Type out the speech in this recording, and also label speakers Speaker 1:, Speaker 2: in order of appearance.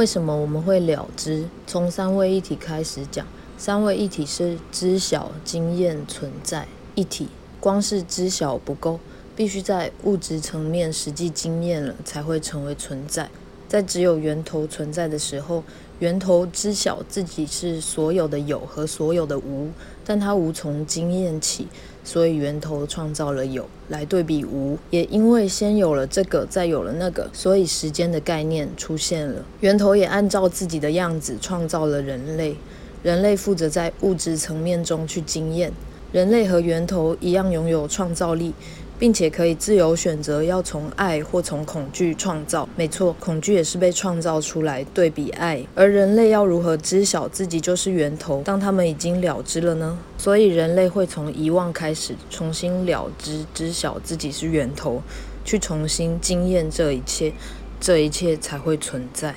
Speaker 1: 为什么我们会了知？从三位一体开始讲，三位一体是知晓、经验、存在一体。光是知晓不够，必须在物质层面实际经验了，才会成为存在。在只有源头存在的时候，源头知晓自己是所有的有和所有的无，但它无从经验起。所以源头创造了有来对比无，也因为先有了这个，再有了那个，所以时间的概念出现了。源头也按照自己的样子创造了人类，人类负责在物质层面中去经验。人类和源头一样拥有创造力。并且可以自由选择要从爱或从恐惧创造。没错，恐惧也是被创造出来对比爱。而人类要如何知晓自己就是源头？当他们已经了知了呢？所以人类会从遗忘开始，重新了知，知晓自己是源头，去重新经验这一切，这一切才会存在。